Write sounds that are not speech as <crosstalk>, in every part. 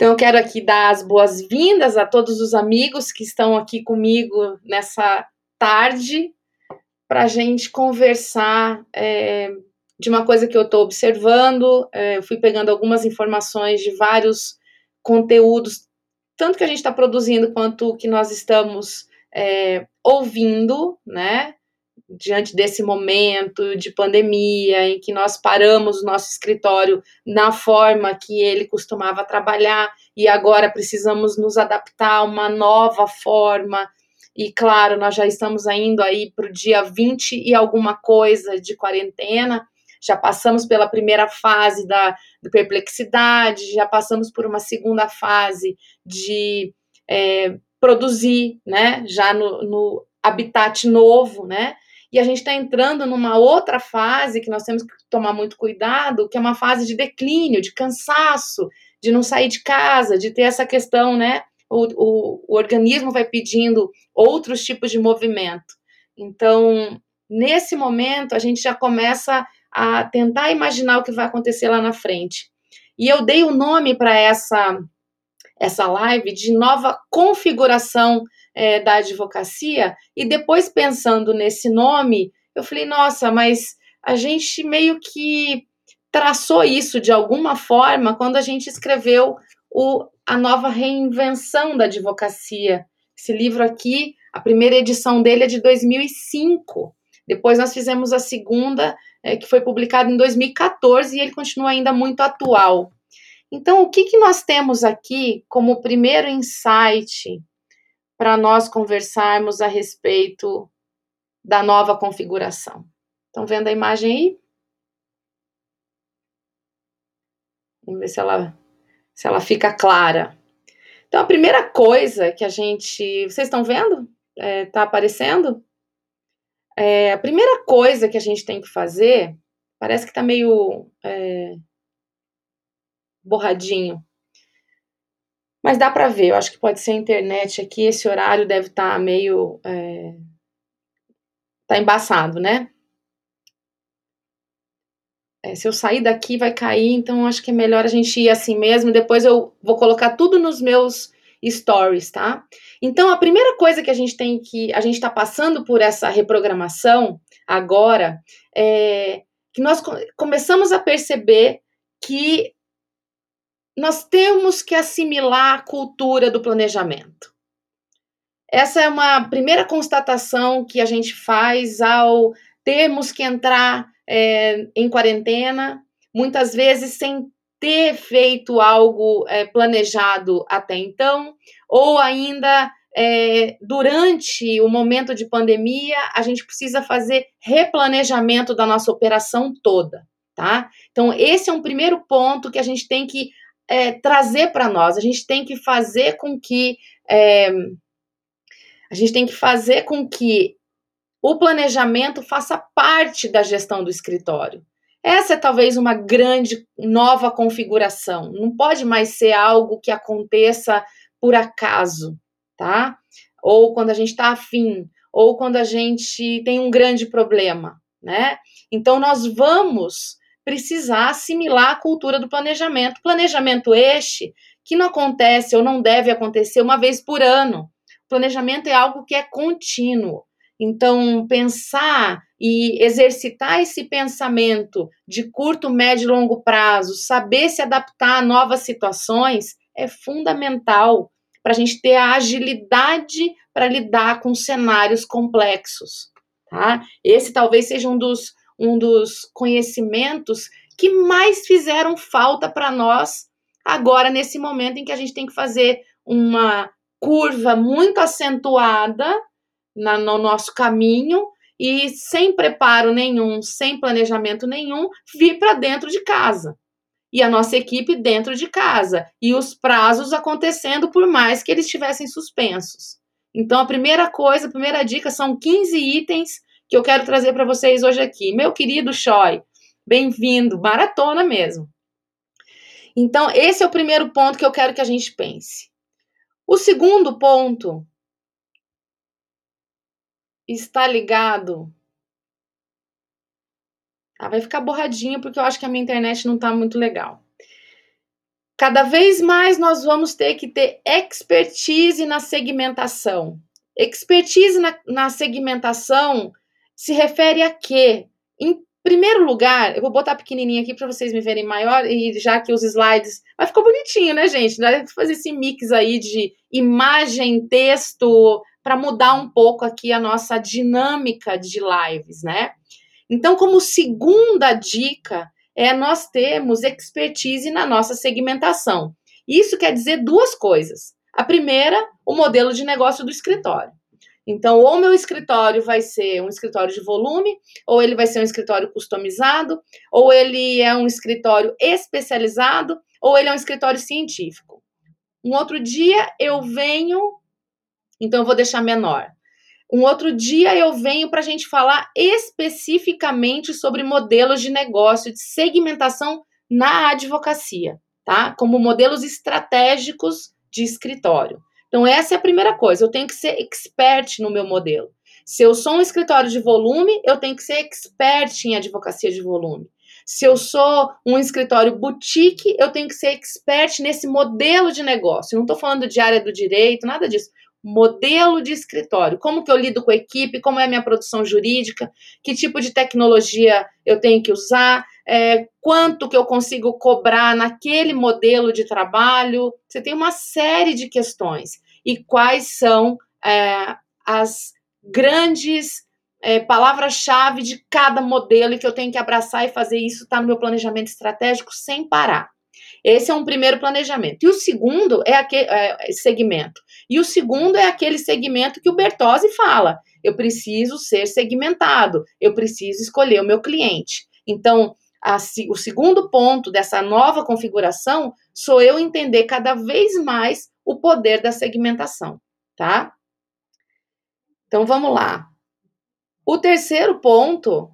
Então, eu quero aqui dar as boas-vindas a todos os amigos que estão aqui comigo nessa tarde para a gente conversar é, de uma coisa que eu estou observando. É, eu fui pegando algumas informações de vários conteúdos, tanto que a gente está produzindo quanto que nós estamos é, ouvindo, né? Diante desse momento de pandemia em que nós paramos o nosso escritório na forma que ele costumava trabalhar e agora precisamos nos adaptar a uma nova forma. E claro, nós já estamos indo aí para o dia 20 e alguma coisa de quarentena, já passamos pela primeira fase da, da perplexidade, já passamos por uma segunda fase de é, produzir, né, já no, no habitat novo, né, e a gente está entrando numa outra fase que nós temos que tomar muito cuidado, que é uma fase de declínio, de cansaço, de não sair de casa, de ter essa questão, né, o, o, o organismo vai pedindo outros tipos de movimento. Então, nesse momento, a gente já começa a tentar imaginar o que vai acontecer lá na frente. E eu dei o nome para essa essa live de nova configuração é, da advocacia e depois pensando nesse nome, eu falei, nossa, mas a gente meio que traçou isso de alguma forma quando a gente escreveu o, a nova reinvenção da advocacia. Esse livro aqui, a primeira edição dele é de 2005. Depois nós fizemos a segunda é, que foi publicado em 2014 e ele continua ainda muito atual. Então, o que, que nós temos aqui como primeiro insight para nós conversarmos a respeito da nova configuração? Estão vendo a imagem aí? Vamos ver se ela, se ela fica clara. Então, a primeira coisa que a gente. Vocês estão vendo? Está é, tá aparecendo? É, a primeira coisa que a gente tem que fazer, parece que está meio é, borradinho, mas dá para ver. Eu acho que pode ser a internet aqui. Esse horário deve estar tá meio. É, tá embaçado, né? É, se eu sair daqui vai cair, então acho que é melhor a gente ir assim mesmo. Depois eu vou colocar tudo nos meus stories, tá? Então, a primeira coisa que a gente tem que. A gente está passando por essa reprogramação agora é que nós começamos a perceber que nós temos que assimilar a cultura do planejamento. Essa é uma primeira constatação que a gente faz ao termos que entrar é, em quarentena, muitas vezes sem ter feito algo é, planejado até então, ou ainda é, durante o momento de pandemia, a gente precisa fazer replanejamento da nossa operação toda, tá? Então, esse é um primeiro ponto que a gente tem que é, trazer para nós, a gente tem que fazer com que. É, a gente tem que fazer com que o planejamento faça parte da gestão do escritório. Essa é talvez uma grande nova configuração. Não pode mais ser algo que aconteça por acaso, tá? Ou quando a gente está afim, ou quando a gente tem um grande problema, né? Então nós vamos precisar assimilar a cultura do planejamento. Planejamento este que não acontece ou não deve acontecer uma vez por ano. Planejamento é algo que é contínuo. Então, pensar e exercitar esse pensamento de curto, médio e longo prazo, saber se adaptar a novas situações, é fundamental para a gente ter a agilidade para lidar com cenários complexos. Tá? Esse talvez seja um dos, um dos conhecimentos que mais fizeram falta para nós agora, nesse momento em que a gente tem que fazer uma curva muito acentuada na, no nosso caminho e sem preparo nenhum, sem planejamento nenhum, vir para dentro de casa. E a nossa equipe dentro de casa. E os prazos acontecendo por mais que eles estivessem suspensos. Então, a primeira coisa, a primeira dica são 15 itens que eu quero trazer para vocês hoje aqui. Meu querido Choi, bem-vindo, maratona mesmo. Então, esse é o primeiro ponto que eu quero que a gente pense. O segundo ponto está ligado. Ah, vai ficar borradinho porque eu acho que a minha internet não está muito legal. Cada vez mais nós vamos ter que ter expertise na segmentação. Expertise na, na segmentação se refere a quê? Em primeiro lugar, eu vou botar pequenininho aqui para vocês me verem maior e já que os slides, mas ficou bonitinho, né, gente? Dá fazer esse mix aí de imagem, texto, para mudar um pouco aqui a nossa dinâmica de lives, né? Então, como segunda dica, é nós termos expertise na nossa segmentação. Isso quer dizer duas coisas. A primeira, o modelo de negócio do escritório. Então, ou meu escritório vai ser um escritório de volume, ou ele vai ser um escritório customizado, ou ele é um escritório especializado, ou ele é um escritório científico. Um outro dia eu venho, então eu vou deixar menor. Um outro dia eu venho para a gente falar especificamente sobre modelos de negócio, de segmentação na advocacia, tá? Como modelos estratégicos de escritório. Então, essa é a primeira coisa. Eu tenho que ser expert no meu modelo. Se eu sou um escritório de volume, eu tenho que ser expert em advocacia de volume. Se eu sou um escritório boutique, eu tenho que ser expert nesse modelo de negócio. Não estou falando de área do direito, nada disso. Modelo de escritório. Como que eu lido com a equipe, como é a minha produção jurídica, que tipo de tecnologia eu tenho que usar, é, quanto que eu consigo cobrar naquele modelo de trabalho. Você tem uma série de questões. E quais são é, as grandes é, palavras-chave de cada modelo e que eu tenho que abraçar e fazer isso está no meu planejamento estratégico sem parar. Esse é um primeiro planejamento. E o segundo é aquele é, segmento. E o segundo é aquele segmento que o Bertozzi fala. Eu preciso ser segmentado, eu preciso escolher o meu cliente. Então, a, o segundo ponto dessa nova configuração sou eu entender cada vez mais o poder da segmentação, tá? Então vamos lá. O terceiro ponto.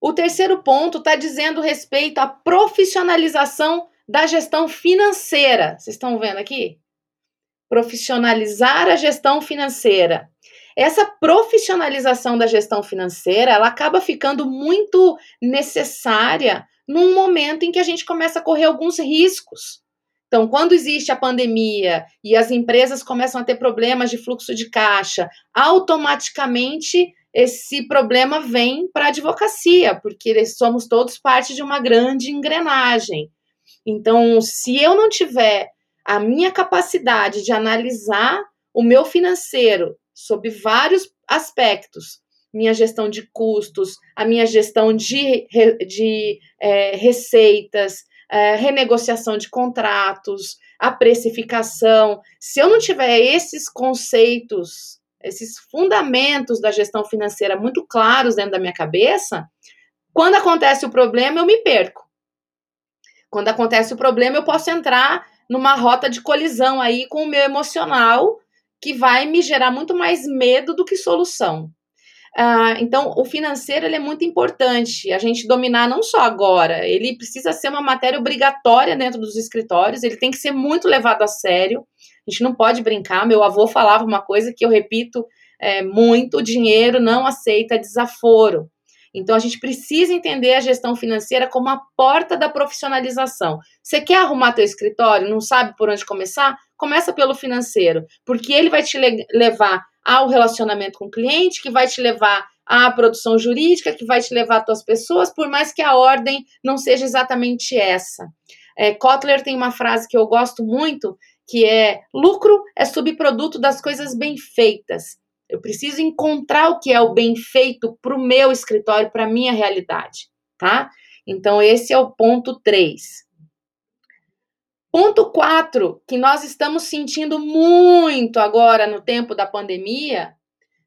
O terceiro ponto está dizendo respeito à profissionalização da gestão financeira. Vocês estão vendo aqui? Profissionalizar a gestão financeira. Essa profissionalização da gestão financeira, ela acaba ficando muito necessária num momento em que a gente começa a correr alguns riscos. Então, quando existe a pandemia e as empresas começam a ter problemas de fluxo de caixa, automaticamente esse problema vem para a advocacia, porque somos todos parte de uma grande engrenagem. Então, se eu não tiver a minha capacidade de analisar o meu financeiro sob vários aspectos. Minha gestão de custos, a minha gestão de, de é, receitas, é, renegociação de contratos, a precificação. Se eu não tiver esses conceitos, esses fundamentos da gestão financeira muito claros dentro da minha cabeça, quando acontece o problema, eu me perco. Quando acontece o problema, eu posso entrar numa rota de colisão aí com o meu emocional que vai me gerar muito mais medo do que solução. Uh, então, o financeiro é muito importante a gente dominar não só agora, ele precisa ser uma matéria obrigatória dentro dos escritórios, ele tem que ser muito levado a sério. A gente não pode brincar. Meu avô falava uma coisa que eu repito é, muito: o dinheiro não aceita desaforo. Então, a gente precisa entender a gestão financeira como a porta da profissionalização. Você quer arrumar teu escritório, não sabe por onde começar? Começa pelo financeiro, porque ele vai te le levar ao relacionamento com o cliente, que vai te levar à produção jurídica, que vai te levar às tuas pessoas, por mais que a ordem não seja exatamente essa. É, Kotler tem uma frase que eu gosto muito, que é: lucro é subproduto das coisas bem feitas. Eu preciso encontrar o que é o bem feito para o meu escritório, para a minha realidade, tá? Então, esse é o ponto 3. Ponto 4, que nós estamos sentindo muito agora no tempo da pandemia,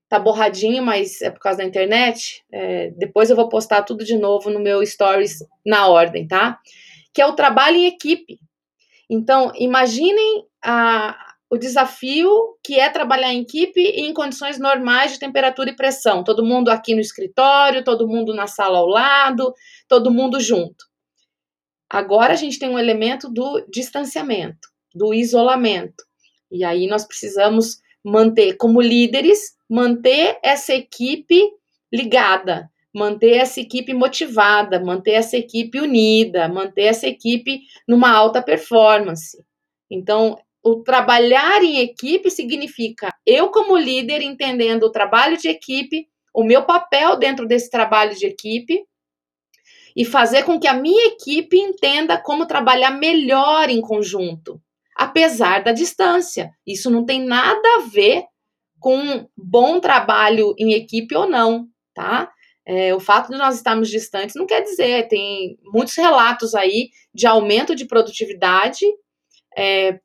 tá borradinho, mas é por causa da internet. É, depois eu vou postar tudo de novo no meu stories na ordem, tá? Que é o trabalho em equipe. Então, imaginem a, o desafio que é trabalhar em equipe em condições normais de temperatura e pressão. Todo mundo aqui no escritório, todo mundo na sala ao lado, todo mundo junto. Agora a gente tem um elemento do distanciamento, do isolamento. E aí nós precisamos manter, como líderes, manter essa equipe ligada, manter essa equipe motivada, manter essa equipe unida, manter essa equipe numa alta performance. Então, o trabalhar em equipe significa eu, como líder, entendendo o trabalho de equipe, o meu papel dentro desse trabalho de equipe e fazer com que a minha equipe entenda como trabalhar melhor em conjunto, apesar da distância. Isso não tem nada a ver com bom trabalho em equipe ou não, tá? É, o fato de nós estarmos distantes não quer dizer, tem muitos relatos aí de aumento de produtividade, é,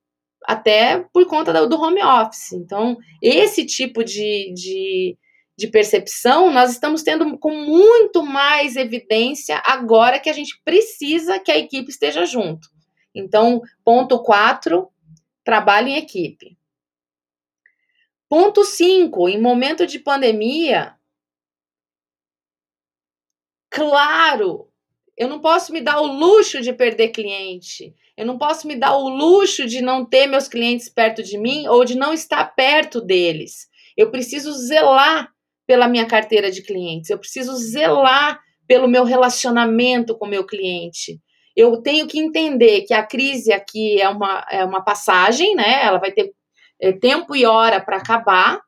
até por conta do, do home office. Então, esse tipo de, de de percepção, nós estamos tendo com muito mais evidência agora que a gente precisa que a equipe esteja junto. Então, ponto 4, trabalho em equipe. Ponto 5, em momento de pandemia, claro, eu não posso me dar o luxo de perder cliente. Eu não posso me dar o luxo de não ter meus clientes perto de mim ou de não estar perto deles. Eu preciso zelar pela minha carteira de clientes, eu preciso zelar pelo meu relacionamento com o meu cliente. Eu tenho que entender que a crise aqui é uma, é uma passagem, né? Ela vai ter é, tempo e hora para acabar.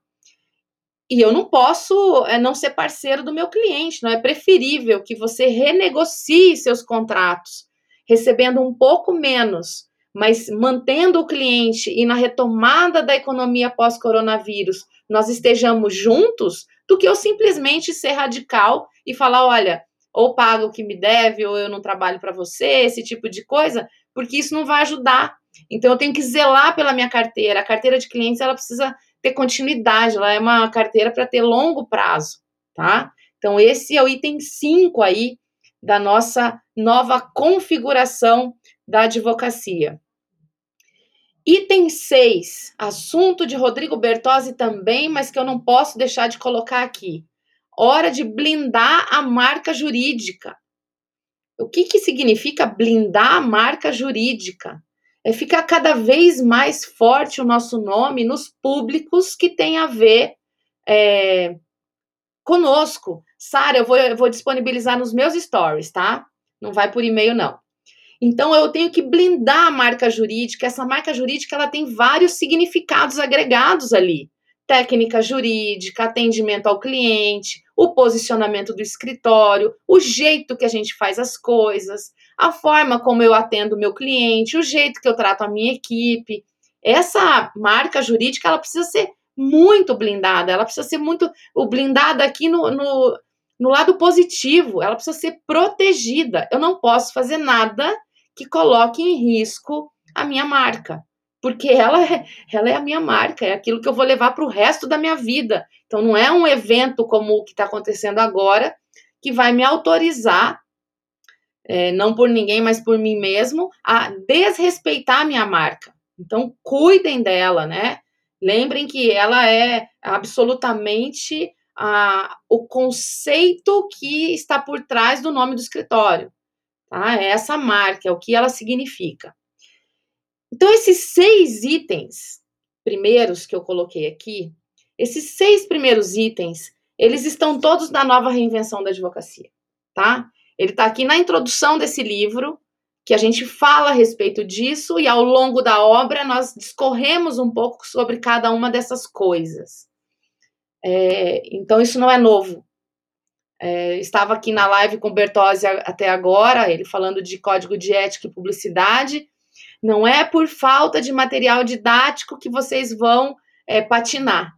E eu não posso é, não ser parceiro do meu cliente, não é preferível que você renegocie seus contratos, recebendo um pouco menos, mas mantendo o cliente e na retomada da economia pós-coronavírus, nós estejamos juntos, do que eu simplesmente ser radical e falar, olha, ou paga o que me deve, ou eu não trabalho para você, esse tipo de coisa, porque isso não vai ajudar. Então eu tenho que zelar pela minha carteira. A carteira de clientes ela precisa ter continuidade, ela é uma carteira para ter longo prazo, tá? Então esse é o item 5 aí da nossa nova configuração da advocacia. Item 6, assunto de Rodrigo Bertozzi também, mas que eu não posso deixar de colocar aqui. Hora de blindar a marca jurídica. O que, que significa blindar a marca jurídica? É ficar cada vez mais forte o nosso nome nos públicos que tem a ver é, conosco. Sara, eu vou, eu vou disponibilizar nos meus stories, tá? Não vai por e-mail, não. Então eu tenho que blindar a marca jurídica. Essa marca jurídica ela tem vários significados agregados ali. Técnica jurídica, atendimento ao cliente, o posicionamento do escritório, o jeito que a gente faz as coisas, a forma como eu atendo o meu cliente, o jeito que eu trato a minha equipe. Essa marca jurídica ela precisa ser muito blindada, ela precisa ser muito blindada aqui no, no, no lado positivo, ela precisa ser protegida. Eu não posso fazer nada que coloque em risco a minha marca, porque ela é, <laughs> ela é a minha marca, é aquilo que eu vou levar para o resto da minha vida. Então, não é um evento como o que está acontecendo agora que vai me autorizar, é, não por ninguém, mas por mim mesmo, a desrespeitar a minha marca. Então, cuidem dela, né? Lembrem que ela é absolutamente a, o conceito que está por trás do nome do escritório. Tá? É essa marca, é o que ela significa. Então, esses seis itens primeiros que eu coloquei aqui, esses seis primeiros itens, eles estão todos na nova reinvenção da advocacia, tá? Ele está aqui na introdução desse livro, que a gente fala a respeito disso, e ao longo da obra nós discorremos um pouco sobre cada uma dessas coisas. É, então, isso não é novo, é, estava aqui na live com o Bertozzi até agora, ele falando de código de ética e publicidade. Não é por falta de material didático que vocês vão é, patinar.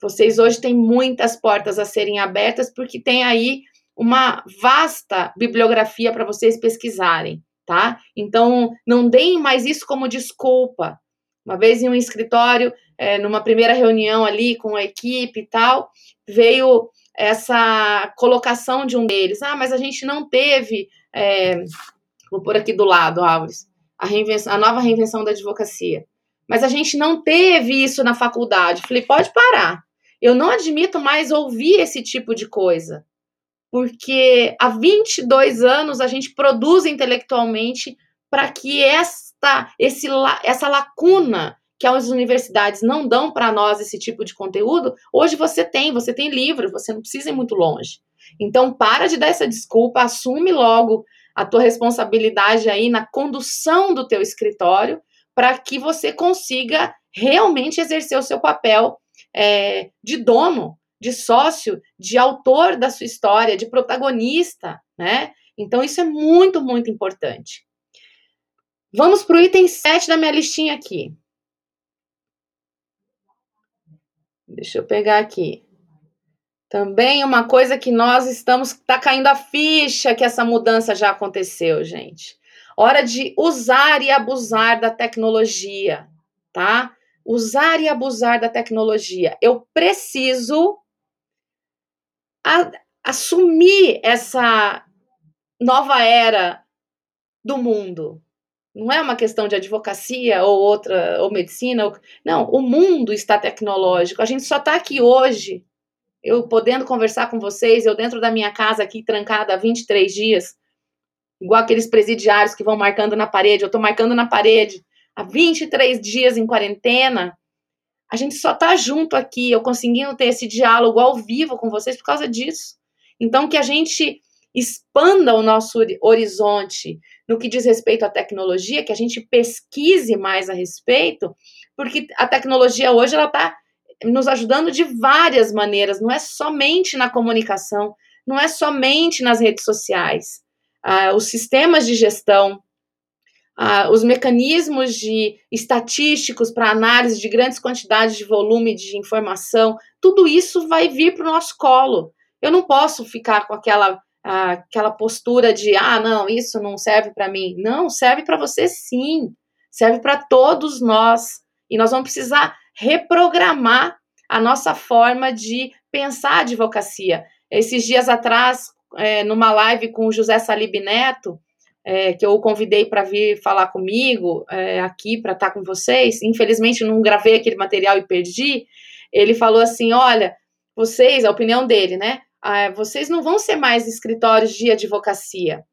Vocês hoje têm muitas portas a serem abertas, porque tem aí uma vasta bibliografia para vocês pesquisarem, tá? Então, não deem mais isso como desculpa. Uma vez em um escritório, é, numa primeira reunião ali com a equipe e tal, veio essa colocação de um deles. Ah, mas a gente não teve. É, vou pôr aqui do lado, Álvares, a, a nova reinvenção da advocacia. Mas a gente não teve isso na faculdade. Falei, pode parar. Eu não admito mais ouvir esse tipo de coisa. Porque há 22 anos a gente produz intelectualmente para que esta, esse, essa lacuna que as universidades não dão para nós esse tipo de conteúdo, hoje você tem, você tem livro, você não precisa ir muito longe. Então, para de dar essa desculpa, assume logo a tua responsabilidade aí na condução do teu escritório, para que você consiga realmente exercer o seu papel é, de dono, de sócio, de autor da sua história, de protagonista, né? Então, isso é muito, muito importante. Vamos para o item 7 da minha listinha aqui. Deixa eu pegar aqui. Também uma coisa que nós estamos. Está caindo a ficha que essa mudança já aconteceu, gente. Hora de usar e abusar da tecnologia, tá? Usar e abusar da tecnologia. Eu preciso a, assumir essa nova era do mundo. Não é uma questão de advocacia ou outra, ou medicina. Ou, não, o mundo está tecnológico. A gente só está aqui hoje, eu podendo conversar com vocês, eu dentro da minha casa aqui, trancada há 23 dias, igual aqueles presidiários que vão marcando na parede. Eu estou marcando na parede há 23 dias em quarentena. A gente só está junto aqui, eu conseguindo ter esse diálogo ao vivo com vocês por causa disso. Então, que a gente expanda o nosso horizonte no que diz respeito à tecnologia, que a gente pesquise mais a respeito, porque a tecnologia hoje ela está nos ajudando de várias maneiras, não é somente na comunicação, não é somente nas redes sociais. Ah, os sistemas de gestão, ah, os mecanismos de estatísticos para análise de grandes quantidades de volume de informação, tudo isso vai vir para o nosso colo. Eu não posso ficar com aquela aquela postura de ah, não, isso não serve para mim. Não, serve para você sim. Serve para todos nós. E nós vamos precisar reprogramar a nossa forma de pensar a advocacia. Esses dias atrás, é, numa live com o José Salib Neto, é, que eu o convidei para vir falar comigo é, aqui para estar tá com vocês. Infelizmente, não gravei aquele material e perdi. Ele falou assim: olha, vocês, a opinião dele, né? Ah, vocês não vão ser mais escritórios de advocacia.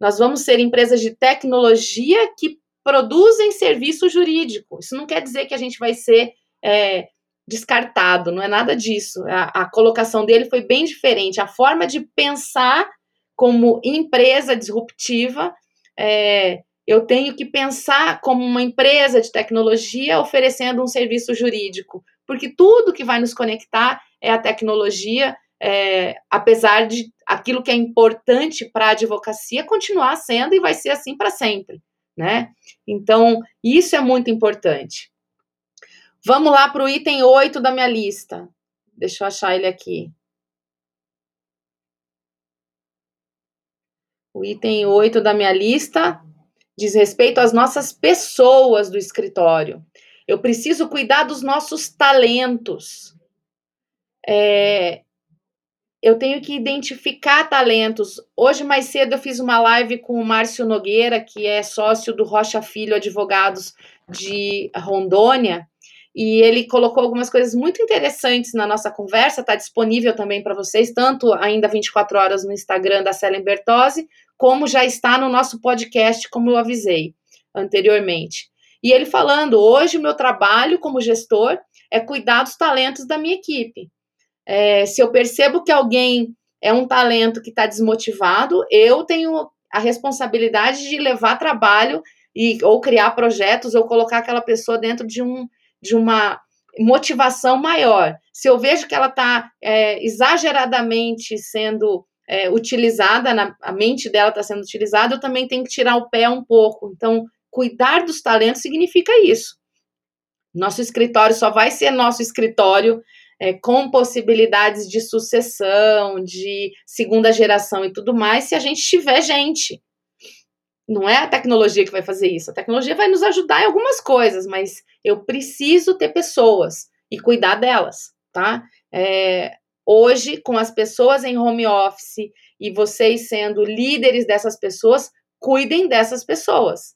Nós vamos ser empresas de tecnologia que produzem serviço jurídico. Isso não quer dizer que a gente vai ser é, descartado, não é nada disso. A, a colocação dele foi bem diferente. A forma de pensar como empresa disruptiva, é, eu tenho que pensar como uma empresa de tecnologia oferecendo um serviço jurídico, porque tudo que vai nos conectar é a tecnologia é, apesar de aquilo que é importante para a advocacia continuar sendo e vai ser assim para sempre, né? Então, isso é muito importante. Vamos lá para o item 8 da minha lista. Deixa eu achar ele aqui. O item 8 da minha lista diz respeito às nossas pessoas do escritório. Eu preciso cuidar dos nossos talentos. É, eu tenho que identificar talentos. Hoje, mais cedo, eu fiz uma live com o Márcio Nogueira, que é sócio do Rocha Filho Advogados de Rondônia, e ele colocou algumas coisas muito interessantes na nossa conversa, está disponível também para vocês, tanto ainda 24 horas no Instagram da Celen Bertozzi, como já está no nosso podcast, como eu avisei anteriormente. E ele falando, hoje o meu trabalho como gestor é cuidar dos talentos da minha equipe. É, se eu percebo que alguém é um talento que está desmotivado, eu tenho a responsabilidade de levar trabalho e ou criar projetos ou colocar aquela pessoa dentro de um de uma motivação maior. Se eu vejo que ela está é, exageradamente sendo é, utilizada, na, a mente dela está sendo utilizada, eu também tenho que tirar o pé um pouco. Então, cuidar dos talentos significa isso. Nosso escritório só vai ser nosso escritório é, com possibilidades de sucessão, de segunda geração e tudo mais, se a gente tiver gente. Não é a tecnologia que vai fazer isso. A tecnologia vai nos ajudar em algumas coisas, mas eu preciso ter pessoas e cuidar delas, tá? É, hoje, com as pessoas em home office e vocês sendo líderes dessas pessoas, cuidem dessas pessoas.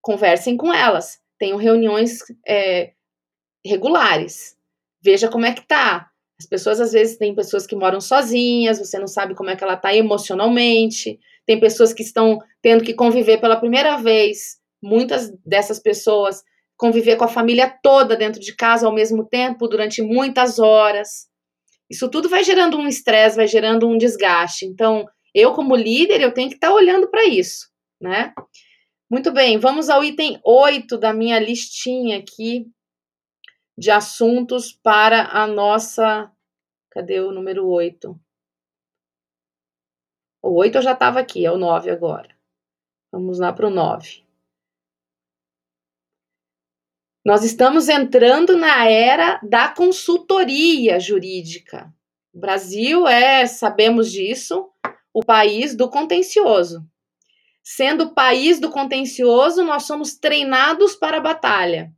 Conversem com elas. Tenham reuniões é, regulares veja como é que tá. As pessoas, às vezes, tem pessoas que moram sozinhas, você não sabe como é que ela tá emocionalmente. Tem pessoas que estão tendo que conviver pela primeira vez. Muitas dessas pessoas conviver com a família toda dentro de casa ao mesmo tempo, durante muitas horas. Isso tudo vai gerando um estresse, vai gerando um desgaste. Então, eu como líder, eu tenho que estar tá olhando para isso, né? Muito bem, vamos ao item 8 da minha listinha aqui de assuntos para a nossa. Cadê o número 8? O 8 eu já estava aqui, é o 9 agora. Vamos lá para o 9. Nós estamos entrando na era da consultoria jurídica. O Brasil é, sabemos disso, o país do contencioso. Sendo o país do contencioso, nós somos treinados para a batalha.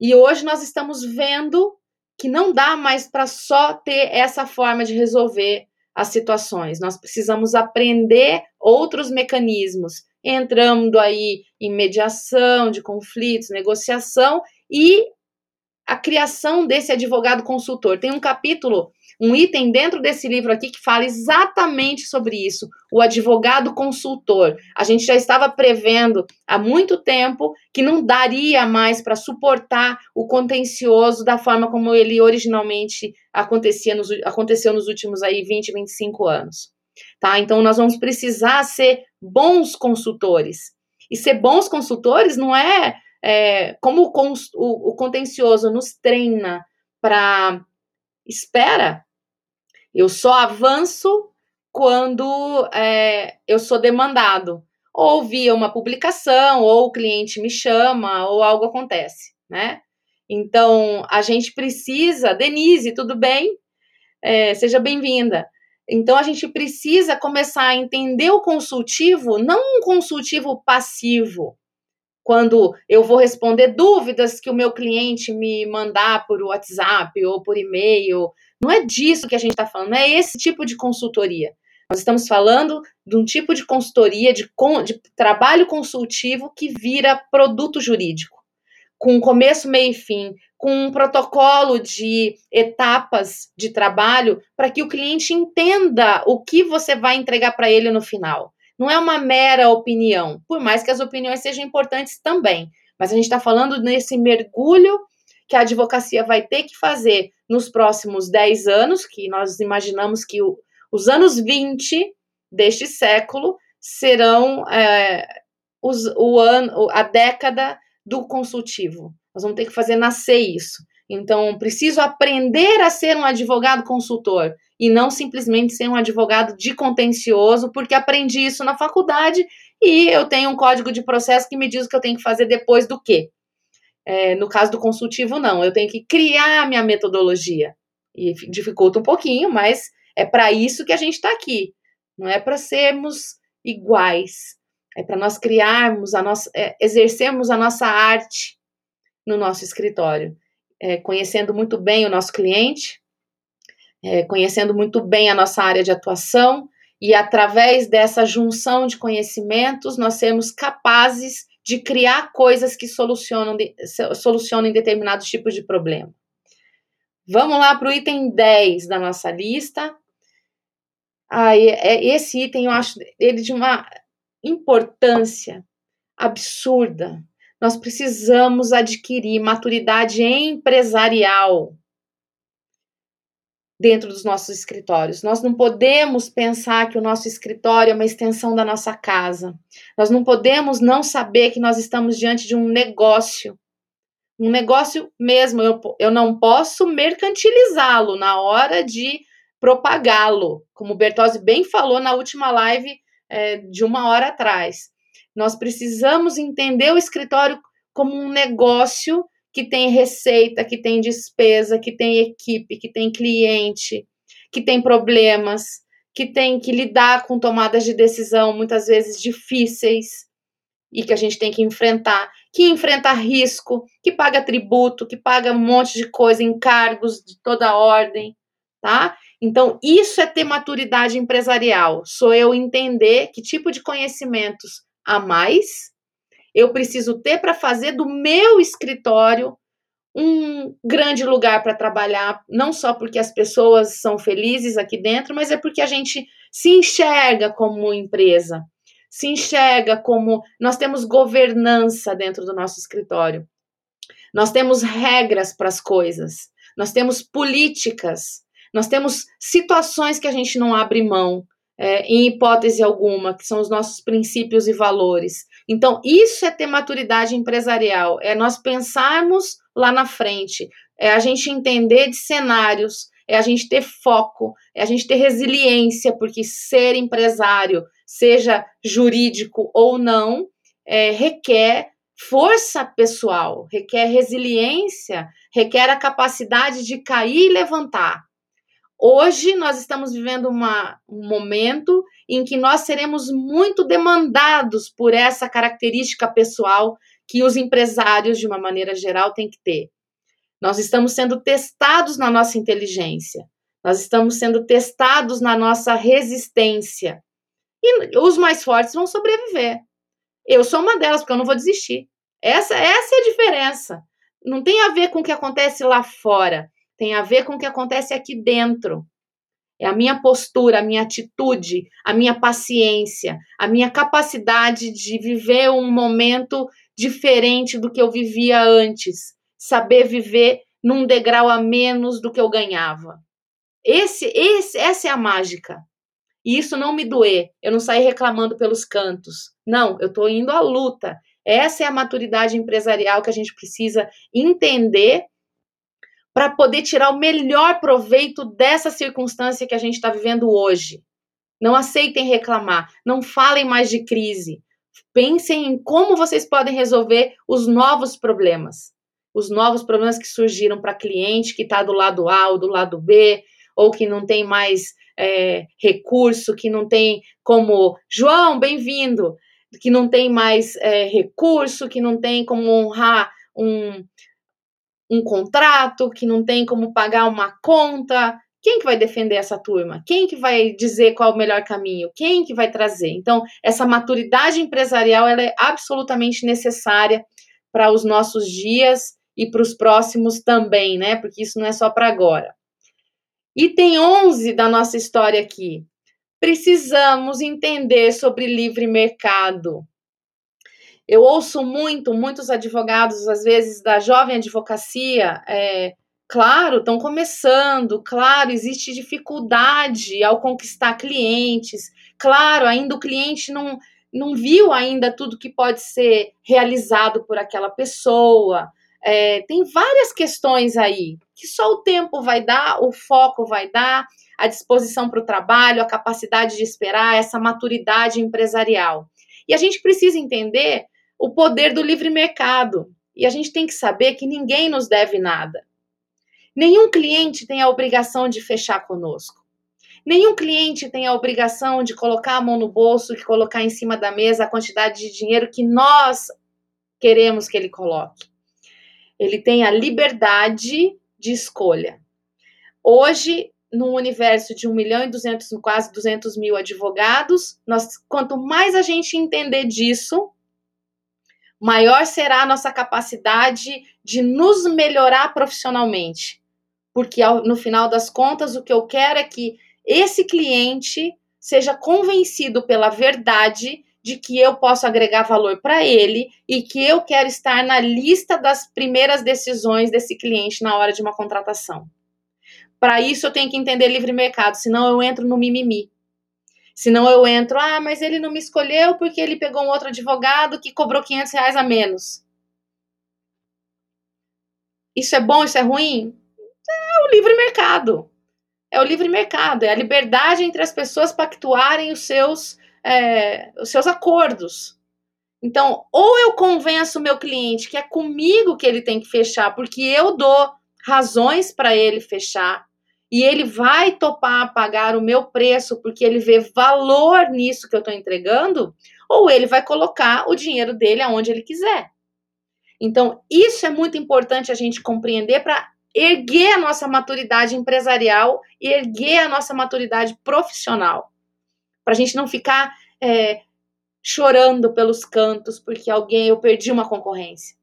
E hoje nós estamos vendo que não dá mais para só ter essa forma de resolver as situações. Nós precisamos aprender outros mecanismos, entrando aí em mediação de conflitos, negociação e a criação desse advogado consultor. Tem um capítulo, um item dentro desse livro aqui que fala exatamente sobre isso, o advogado consultor. A gente já estava prevendo há muito tempo que não daria mais para suportar o contencioso da forma como ele originalmente acontecia nos, aconteceu nos últimos aí 20, 25 anos. Tá? Então nós vamos precisar ser bons consultores. E ser bons consultores não é é, como o, o, o contencioso nos treina para espera, eu só avanço quando é, eu sou demandado, ou via uma publicação, ou o cliente me chama, ou algo acontece, né? Então, a gente precisa, Denise, tudo bem? É, seja bem-vinda. Então, a gente precisa começar a entender o consultivo, não um consultivo passivo, quando eu vou responder dúvidas que o meu cliente me mandar por WhatsApp ou por e-mail. Não é disso que a gente está falando, é esse tipo de consultoria. Nós estamos falando de um tipo de consultoria, de, de trabalho consultivo que vira produto jurídico, com começo, meio e fim, com um protocolo de etapas de trabalho para que o cliente entenda o que você vai entregar para ele no final não é uma mera opinião, por mais que as opiniões sejam importantes também. Mas a gente está falando nesse mergulho que a advocacia vai ter que fazer nos próximos 10 anos, que nós imaginamos que o, os anos 20 deste século serão é, os, o ano, a década do consultivo. Nós vamos ter que fazer nascer isso. Então, preciso aprender a ser um advogado consultor e não simplesmente ser um advogado de contencioso, porque aprendi isso na faculdade e eu tenho um código de processo que me diz o que eu tenho que fazer depois do quê. É, no caso do consultivo, não. Eu tenho que criar minha metodologia. E dificulta um pouquinho, mas é para isso que a gente está aqui. Não é para sermos iguais. É para nós criarmos a nossa, é, exercermos a nossa arte no nosso escritório, é, conhecendo muito bem o nosso cliente, é, conhecendo muito bem a nossa área de atuação, e através dessa junção de conhecimentos, nós sermos capazes de criar coisas que solucionam, de, solucionem determinados tipos de problema. Vamos lá para o item 10 da nossa lista. Ah, esse item eu acho ele de uma importância absurda. Nós precisamos adquirir maturidade empresarial dentro dos nossos escritórios. Nós não podemos pensar que o nosso escritório é uma extensão da nossa casa. Nós não podemos não saber que nós estamos diante de um negócio. Um negócio mesmo. Eu, eu não posso mercantilizá-lo na hora de propagá-lo, como o Bertozzi bem falou na última live é, de uma hora atrás. Nós precisamos entender o escritório como um negócio que tem receita, que tem despesa, que tem equipe, que tem cliente, que tem problemas, que tem que lidar com tomadas de decisão muitas vezes difíceis e que a gente tem que enfrentar, que enfrenta risco, que paga tributo, que paga um monte de coisa, encargos de toda ordem, tá? Então, isso é ter maturidade empresarial. Sou eu entender que tipo de conhecimentos a mais eu preciso ter para fazer do meu escritório um grande lugar para trabalhar, não só porque as pessoas são felizes aqui dentro, mas é porque a gente se enxerga como empresa, se enxerga como nós temos governança dentro do nosso escritório. Nós temos regras para as coisas, nós temos políticas, Nós temos situações que a gente não abre mão, é, em hipótese alguma, que são os nossos princípios e valores. Então, isso é ter maturidade empresarial, é nós pensarmos lá na frente, é a gente entender de cenários, é a gente ter foco, é a gente ter resiliência, porque ser empresário, seja jurídico ou não, é, requer força pessoal, requer resiliência, requer a capacidade de cair e levantar. Hoje nós estamos vivendo uma, um momento em que nós seremos muito demandados por essa característica pessoal que os empresários, de uma maneira geral, têm que ter. Nós estamos sendo testados na nossa inteligência, nós estamos sendo testados na nossa resistência. E os mais fortes vão sobreviver. Eu sou uma delas, porque eu não vou desistir. Essa, essa é a diferença. Não tem a ver com o que acontece lá fora, tem a ver com o que acontece aqui dentro. É a minha postura, a minha atitude, a minha paciência, a minha capacidade de viver um momento diferente do que eu vivia antes, saber viver num degrau a menos do que eu ganhava. Esse, esse, essa é a mágica. E isso não me doer. Eu não sair reclamando pelos cantos. Não, eu estou indo à luta. Essa é a maturidade empresarial que a gente precisa entender para poder tirar o melhor proveito dessa circunstância que a gente está vivendo hoje. Não aceitem reclamar, não falem mais de crise. Pensem em como vocês podem resolver os novos problemas. Os novos problemas que surgiram para cliente que está do lado A ou do lado B, ou que não tem mais é, recurso, que não tem como. João, bem-vindo! Que não tem mais é, recurso, que não tem como honrar um, um contrato, que não tem como pagar uma conta. Quem que vai defender essa turma? Quem que vai dizer qual é o melhor caminho? Quem que vai trazer? Então, essa maturidade empresarial ela é absolutamente necessária para os nossos dias e para os próximos também, né? Porque isso não é só para agora. Item 11 da nossa história aqui. Precisamos entender sobre livre mercado. Eu ouço muito, muitos advogados, às vezes, da jovem advocacia, é, claro, estão começando, claro, existe dificuldade ao conquistar clientes, claro, ainda o cliente não, não viu ainda tudo que pode ser realizado por aquela pessoa. É, tem várias questões aí que só o tempo vai dar, o foco vai dar, a disposição para o trabalho, a capacidade de esperar, essa maturidade empresarial. E a gente precisa entender o poder do livre mercado. E a gente tem que saber que ninguém nos deve nada. Nenhum cliente tem a obrigação de fechar conosco. Nenhum cliente tem a obrigação de colocar a mão no bolso e colocar em cima da mesa a quantidade de dinheiro que nós queremos que ele coloque. Ele tem a liberdade de escolha. Hoje, no universo de 1 milhão e 200, quase 200 mil advogados, nós, quanto mais a gente entender disso, maior será a nossa capacidade de nos melhorar profissionalmente. Porque no final das contas, o que eu quero é que esse cliente seja convencido pela verdade de que eu posso agregar valor para ele e que eu quero estar na lista das primeiras decisões desse cliente na hora de uma contratação. Para isso eu tenho que entender livre mercado, senão eu entro no mimimi. Senão eu entro, ah, mas ele não me escolheu porque ele pegou um outro advogado que cobrou 500 reais a menos. Isso é bom, isso é ruim? É o livre mercado. É o livre mercado, é a liberdade entre as pessoas pactuarem os seus, é, os seus acordos. Então, ou eu convenço o meu cliente que é comigo que ele tem que fechar, porque eu dou razões para ele fechar, e ele vai topar pagar o meu preço porque ele vê valor nisso que eu estou entregando, ou ele vai colocar o dinheiro dele aonde ele quiser. Então, isso é muito importante a gente compreender para erguer a nossa maturidade empresarial e erguer a nossa maturidade profissional. Para a gente não ficar é, chorando pelos cantos porque alguém, eu perdi uma concorrência.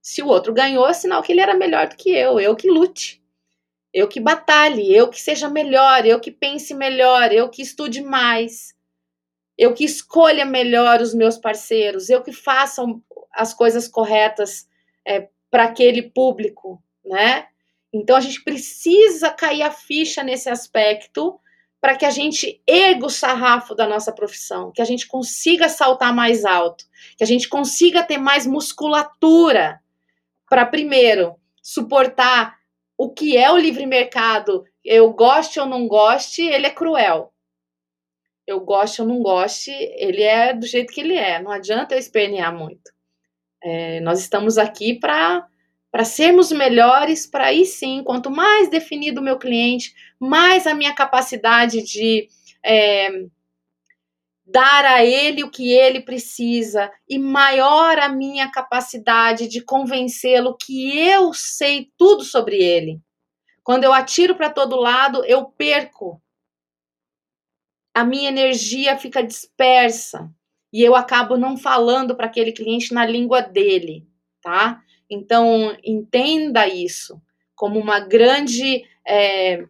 Se o outro ganhou, é sinal que ele era melhor do que eu, eu que lute eu que batalhe, eu que seja melhor, eu que pense melhor, eu que estude mais, eu que escolha melhor os meus parceiros, eu que faça as coisas corretas é, para aquele público, né? Então a gente precisa cair a ficha nesse aspecto para que a gente erga o sarrafo da nossa profissão, que a gente consiga saltar mais alto, que a gente consiga ter mais musculatura para primeiro suportar o que é o livre mercado. Eu goste ou não goste, ele é cruel. Eu goste ou não goste, ele é do jeito que ele é. Não adianta eu espernear muito. É, nós estamos aqui para para sermos melhores, para aí sim, quanto mais definido o meu cliente, mais a minha capacidade de é, dar a ele o que ele precisa e maior a minha capacidade de convencê-lo que eu sei tudo sobre ele. Quando eu atiro para todo lado, eu perco. A minha energia fica dispersa e eu acabo não falando para aquele cliente na língua dele, tá? Então, entenda isso como uma grande, é,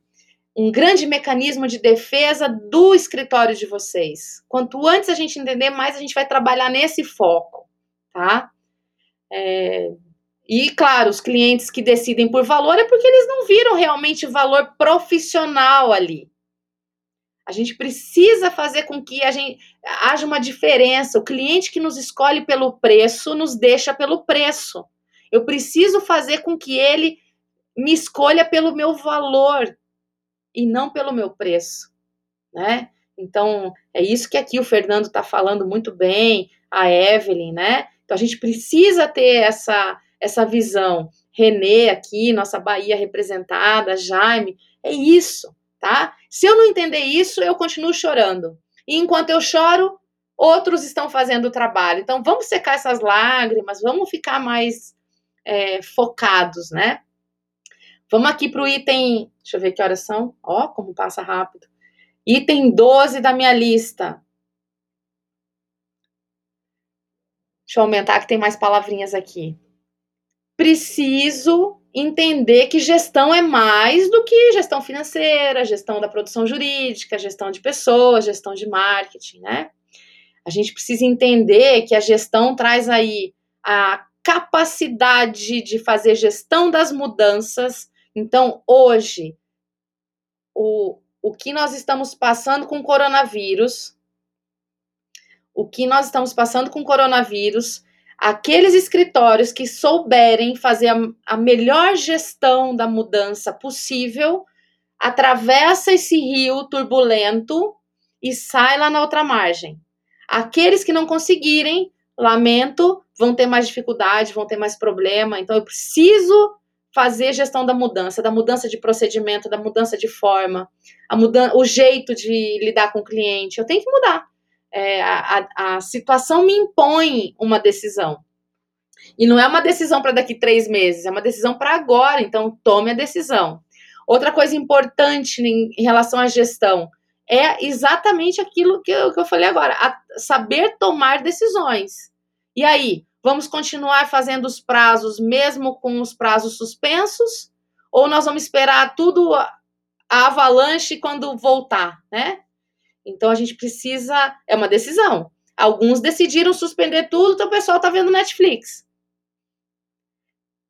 um grande mecanismo de defesa do escritório de vocês. Quanto antes a gente entender, mais a gente vai trabalhar nesse foco, tá? É, e, claro, os clientes que decidem por valor é porque eles não viram realmente valor profissional ali. A gente precisa fazer com que a gente, haja uma diferença. O cliente que nos escolhe pelo preço nos deixa pelo preço. Eu preciso fazer com que ele me escolha pelo meu valor e não pelo meu preço, né? Então, é isso que aqui o Fernando está falando muito bem, a Evelyn, né? Então, a gente precisa ter essa, essa visão. Renê aqui, nossa Bahia representada, Jaime, é isso, tá? Se eu não entender isso, eu continuo chorando. E enquanto eu choro, outros estão fazendo o trabalho. Então, vamos secar essas lágrimas, vamos ficar mais é, focados, né? Vamos aqui para o item. Deixa eu ver que horas são. Ó, como passa rápido. Item 12 da minha lista. Deixa eu aumentar que tem mais palavrinhas aqui. Preciso entender que gestão é mais do que gestão financeira, gestão da produção jurídica, gestão de pessoas, gestão de marketing, né? A gente precisa entender que a gestão traz aí a capacidade de fazer gestão das mudanças. Então, hoje, o, o que nós estamos passando com o coronavírus, o que nós estamos passando com o coronavírus, aqueles escritórios que souberem fazer a, a melhor gestão da mudança possível, atravessa esse rio turbulento e sai lá na outra margem. Aqueles que não conseguirem, lamento, vão ter mais dificuldade, vão ter mais problema. Então, eu preciso fazer gestão da mudança, da mudança de procedimento, da mudança de forma, a mudança, o jeito de lidar com o cliente. Eu tenho que mudar. É, a, a, a situação me impõe uma decisão. E não é uma decisão para daqui três meses, é uma decisão para agora. Então, tome a decisão. Outra coisa importante em, em relação à gestão é exatamente aquilo que eu, que eu falei agora, saber tomar decisões. E aí, vamos continuar fazendo os prazos mesmo com os prazos suspensos? Ou nós vamos esperar tudo a, avalanche quando voltar, né? Então a gente precisa, é uma decisão. Alguns decidiram suspender tudo, então o pessoal tá vendo Netflix.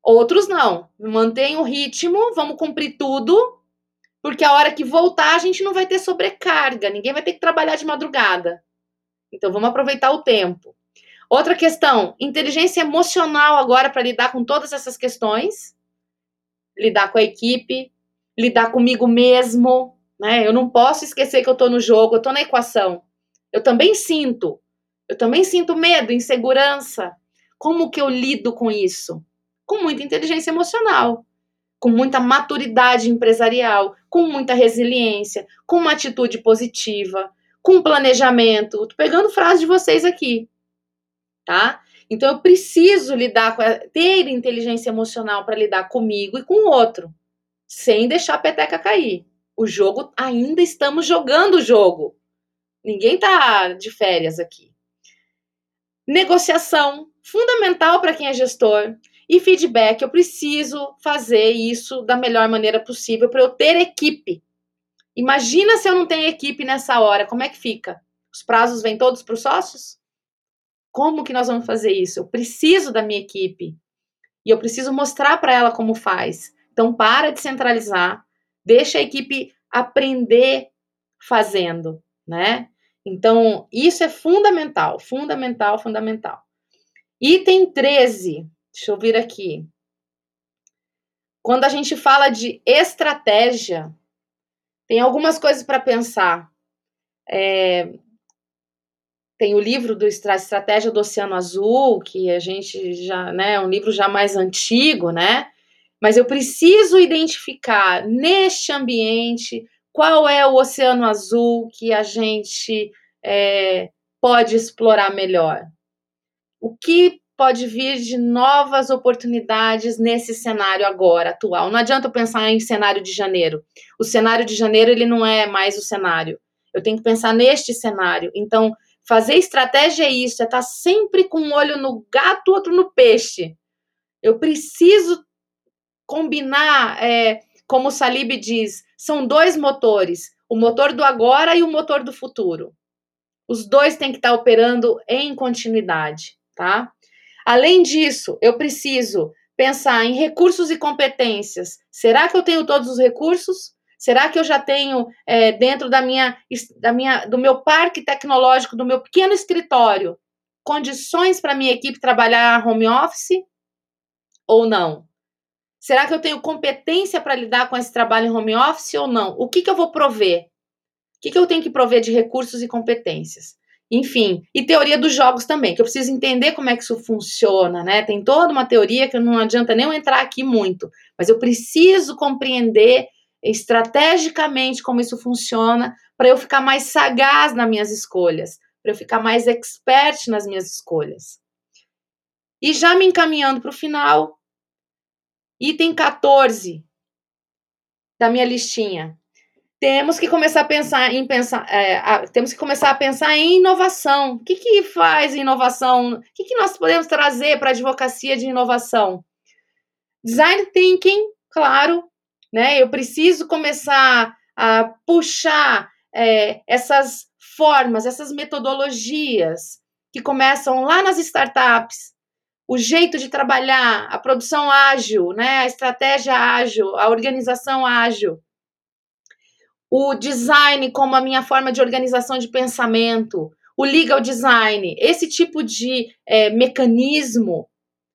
Outros não. Mantém o ritmo, vamos cumprir tudo, porque a hora que voltar a gente não vai ter sobrecarga, ninguém vai ter que trabalhar de madrugada. Então vamos aproveitar o tempo. Outra questão, inteligência emocional agora para lidar com todas essas questões, lidar com a equipe, lidar comigo mesmo, né? Eu não posso esquecer que eu estou no jogo, eu estou na equação. Eu também sinto, eu também sinto medo, insegurança. Como que eu lido com isso? Com muita inteligência emocional, com muita maturidade empresarial, com muita resiliência, com uma atitude positiva, com planejamento. Tô pegando frase de vocês aqui tá? Então eu preciso lidar com ter inteligência emocional para lidar comigo e com o outro, sem deixar a peteca cair. O jogo ainda estamos jogando o jogo. Ninguém tá de férias aqui. Negociação, fundamental para quem é gestor. E feedback, eu preciso fazer isso da melhor maneira possível para eu ter equipe. Imagina se eu não tenho equipe nessa hora, como é que fica? Os prazos vêm todos para os sócios? Como que nós vamos fazer isso? Eu preciso da minha equipe. E eu preciso mostrar para ela como faz. Então, para de centralizar, deixa a equipe aprender fazendo, né? Então, isso é fundamental, fundamental, fundamental. Item 13, deixa eu vir aqui. Quando a gente fala de estratégia, tem algumas coisas para pensar. É, tem o livro do Estratégia do Oceano Azul, que a gente já, né, é um livro já mais antigo, né? Mas eu preciso identificar neste ambiente qual é o oceano azul que a gente é, pode explorar melhor. O que pode vir de novas oportunidades nesse cenário agora atual. Não adianta eu pensar em cenário de janeiro. O cenário de janeiro ele não é mais o cenário. Eu tenho que pensar neste cenário. Então, fazer estratégia é isso, é estar sempre com um olho no gato, outro no peixe. Eu preciso combinar, é, como o Salib diz, são dois motores, o motor do agora e o motor do futuro. Os dois têm que estar operando em continuidade, tá? Além disso, eu preciso pensar em recursos e competências. Será que eu tenho todos os recursos? Será que eu já tenho é, dentro da minha, da minha, do meu parque tecnológico, do meu pequeno escritório, condições para minha equipe trabalhar home office ou não? Será que eu tenho competência para lidar com esse trabalho em home office ou não? O que, que eu vou prover? O que, que eu tenho que prover de recursos e competências? Enfim, e teoria dos jogos também, que eu preciso entender como é que isso funciona, né? Tem toda uma teoria que não adianta nem eu entrar aqui muito, mas eu preciso compreender estrategicamente como isso funciona para eu ficar mais sagaz nas minhas escolhas, para eu ficar mais expert nas minhas escolhas. E já me encaminhando para o final, item 14 da minha listinha temos que começar a pensar em pensar, é, a, temos que começar a pensar em inovação. O que, que faz inovação? O que, que nós podemos trazer para a advocacia de inovação? Design thinking, claro, né? Eu preciso começar a puxar é, essas formas, essas metodologias que começam lá nas startups, o jeito de trabalhar, a produção ágil, né? A estratégia ágil, a organização ágil o design como a minha forma de organização de pensamento, o legal design, esse tipo de é, mecanismo,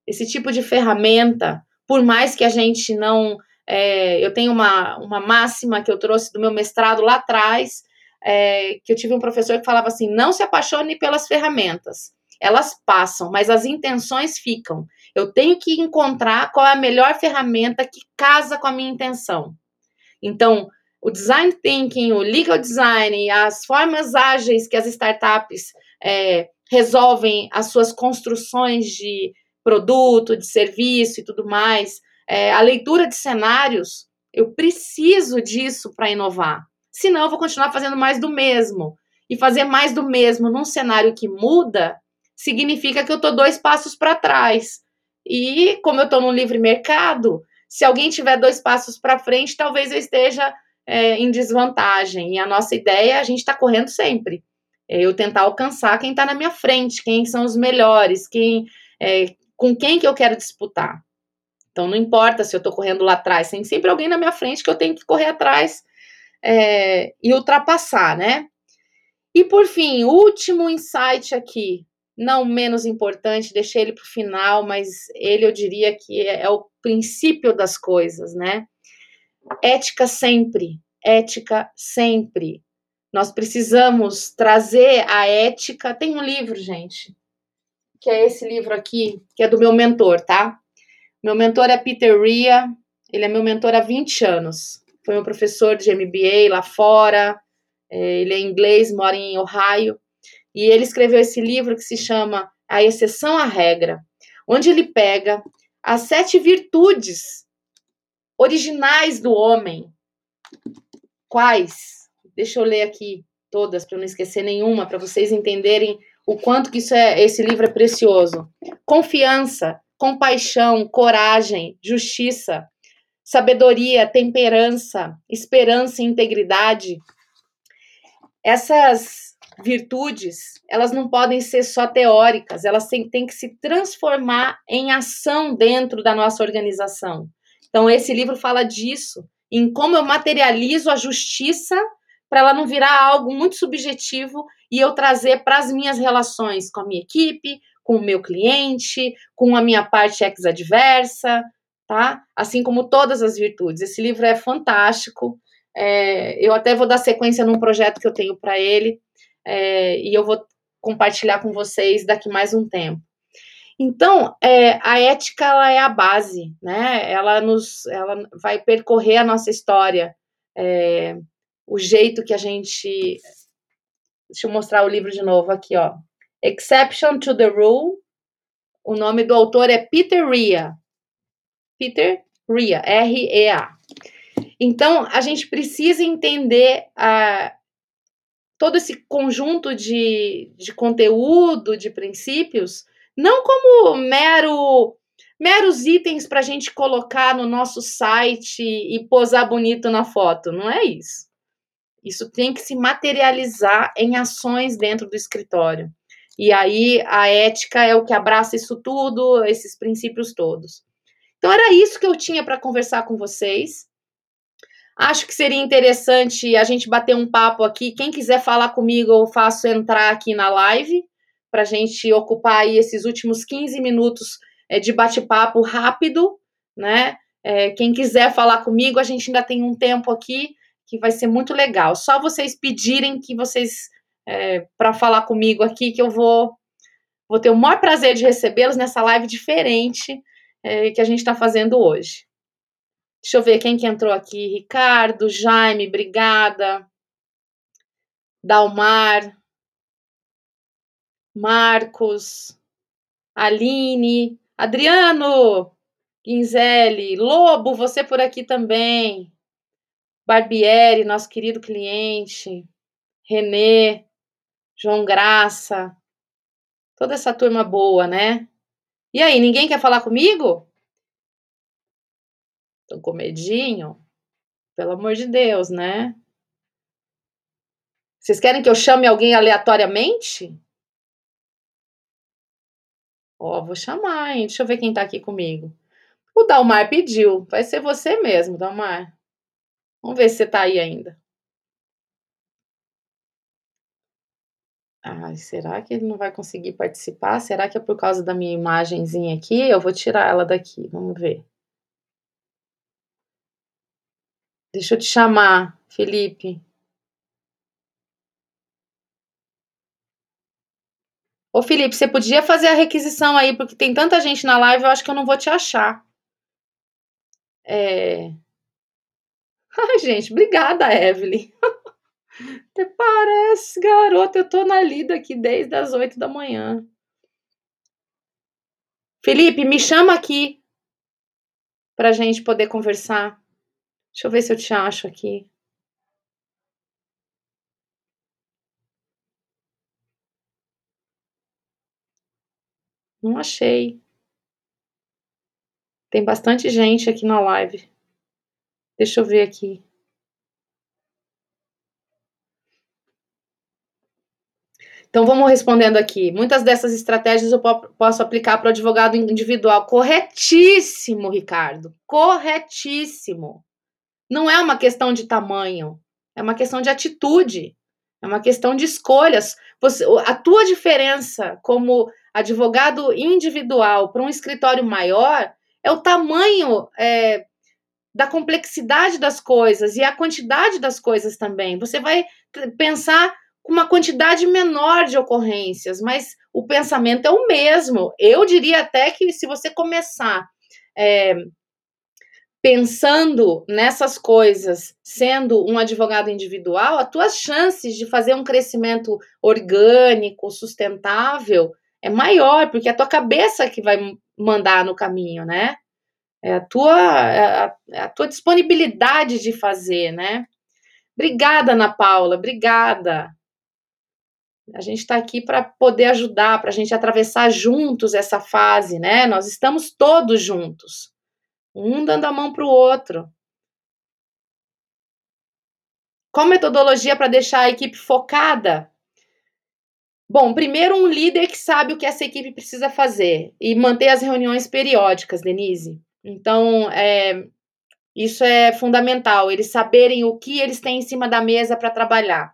esse tipo de ferramenta, por mais que a gente não. É, eu tenho uma, uma máxima que eu trouxe do meu mestrado lá atrás, é, que eu tive um professor que falava assim: não se apaixone pelas ferramentas. Elas passam, mas as intenções ficam. Eu tenho que encontrar qual é a melhor ferramenta que casa com a minha intenção. Então, o design thinking, o legal design, as formas ágeis que as startups é, resolvem as suas construções de produto, de serviço e tudo mais, é, a leitura de cenários, eu preciso disso para inovar. Senão, eu vou continuar fazendo mais do mesmo. E fazer mais do mesmo num cenário que muda significa que eu estou dois passos para trás. E como eu estou no livre mercado, se alguém tiver dois passos para frente, talvez eu esteja é, em desvantagem. E a nossa ideia é a gente está correndo sempre. É eu tentar alcançar quem está na minha frente, quem são os melhores, quem é, com quem que eu quero disputar. Então não importa se eu estou correndo lá atrás, tem sempre alguém na minha frente que eu tenho que correr atrás é, e ultrapassar, né? E por fim, último insight aqui, não menos importante, deixei ele para o final, mas ele eu diria que é, é o princípio das coisas, né? Ética sempre, ética sempre. Nós precisamos trazer a ética. Tem um livro, gente, que é esse livro aqui, que é do meu mentor, tá? Meu mentor é Peter Ria, ele é meu mentor há 20 anos. Foi meu professor de MBA lá fora, é, ele é inglês, mora em Ohio, e ele escreveu esse livro que se chama A Exceção à Regra, onde ele pega as sete virtudes originais do homem. Quais? Deixa eu ler aqui todas para não esquecer nenhuma, para vocês entenderem o quanto que isso é, esse livro é precioso. Confiança, compaixão, coragem, justiça, sabedoria, temperança, esperança e integridade. Essas virtudes, elas não podem ser só teóricas, elas têm, têm que se transformar em ação dentro da nossa organização. Então, esse livro fala disso, em como eu materializo a justiça para ela não virar algo muito subjetivo e eu trazer para as minhas relações com a minha equipe, com o meu cliente, com a minha parte ex-adversa, tá? Assim como todas as virtudes. Esse livro é fantástico. É, eu até vou dar sequência num projeto que eu tenho para ele é, e eu vou compartilhar com vocês daqui mais um tempo. Então, é, a ética ela é a base, né? Ela nos, ela vai percorrer a nossa história, é, o jeito que a gente. Deixa eu mostrar o livro de novo aqui, ó. Exception to the Rule. O nome do autor é Peter Ria. Peter Ria, R-E-A. Então, a gente precisa entender a, todo esse conjunto de, de conteúdo, de princípios, não como mero meros itens para a gente colocar no nosso site e posar bonito na foto. Não é isso. Isso tem que se materializar em ações dentro do escritório. E aí a ética é o que abraça isso tudo, esses princípios todos. Então era isso que eu tinha para conversar com vocês. Acho que seria interessante a gente bater um papo aqui. Quem quiser falar comigo, eu faço entrar aqui na live para a gente ocupar aí esses últimos 15 minutos é, de bate-papo rápido, né? É, quem quiser falar comigo, a gente ainda tem um tempo aqui que vai ser muito legal. Só vocês pedirem que vocês é, para falar comigo aqui, que eu vou vou ter o maior prazer de recebê-los nessa live diferente é, que a gente está fazendo hoje. Deixa eu ver quem que entrou aqui. Ricardo, Jaime, obrigada. Dalmar, Marcos, Aline, Adriano, Guinzelli, Lobo, você por aqui também. Barbieri, nosso querido cliente. Renê, João Graça. Toda essa turma boa, né? E aí, ninguém quer falar comigo? Tô com medinho? Pelo amor de Deus, né? Vocês querem que eu chame alguém aleatoriamente? Ó, vou chamar, hein? Deixa eu ver quem tá aqui comigo. O Dalmar pediu. Vai ser você mesmo, Dalmar. Vamos ver se você tá aí ainda. Ai, será que ele não vai conseguir participar? Será que é por causa da minha imagenzinha aqui? Eu vou tirar ela daqui, vamos ver. Deixa eu te chamar, Felipe. Ô, Felipe, você podia fazer a requisição aí, porque tem tanta gente na live, eu acho que eu não vou te achar. É... <laughs> Ai, gente, obrigada, Evelyn. <laughs> Até parece, garota. Eu tô na lida aqui desde as 8 da manhã. Felipe, me chama aqui pra gente poder conversar. Deixa eu ver se eu te acho aqui. Não achei. Tem bastante gente aqui na live. Deixa eu ver aqui. Então vamos respondendo aqui. Muitas dessas estratégias eu posso aplicar para o advogado individual. Corretíssimo, Ricardo. Corretíssimo. Não é uma questão de tamanho, é uma questão de atitude, é uma questão de escolhas. Você, a tua diferença como advogado individual para um escritório maior é o tamanho é, da complexidade das coisas e a quantidade das coisas também. Você vai pensar uma quantidade menor de ocorrências, mas o pensamento é o mesmo. Eu diria até que se você começar é, pensando nessas coisas, sendo um advogado individual, as tuas chances de fazer um crescimento orgânico, sustentável, é maior, porque é a tua cabeça que vai mandar no caminho, né? É a tua, é a, é a tua disponibilidade de fazer, né? Obrigada, Ana Paula, obrigada. A gente está aqui para poder ajudar, para a gente atravessar juntos essa fase, né? Nós estamos todos juntos, um dando a mão para o outro. Qual metodologia para deixar a equipe focada? Bom, primeiro um líder que sabe o que essa equipe precisa fazer e manter as reuniões periódicas, Denise. Então, é, Isso é fundamental, eles saberem o que eles têm em cima da mesa para trabalhar.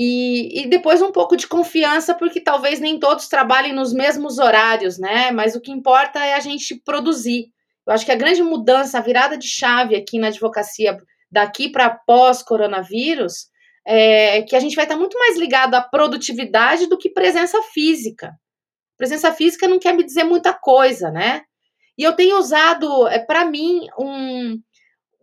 E, e, depois um pouco de confiança, porque talvez nem todos trabalhem nos mesmos horários, né? Mas o que importa é a gente produzir. Eu acho que a grande mudança, a virada de chave aqui na advocacia, daqui para pós-coronavírus, é que a gente vai estar muito mais ligado à produtividade do que presença física. Presença física não quer me dizer muita coisa, né? E eu tenho usado, é, para mim, um,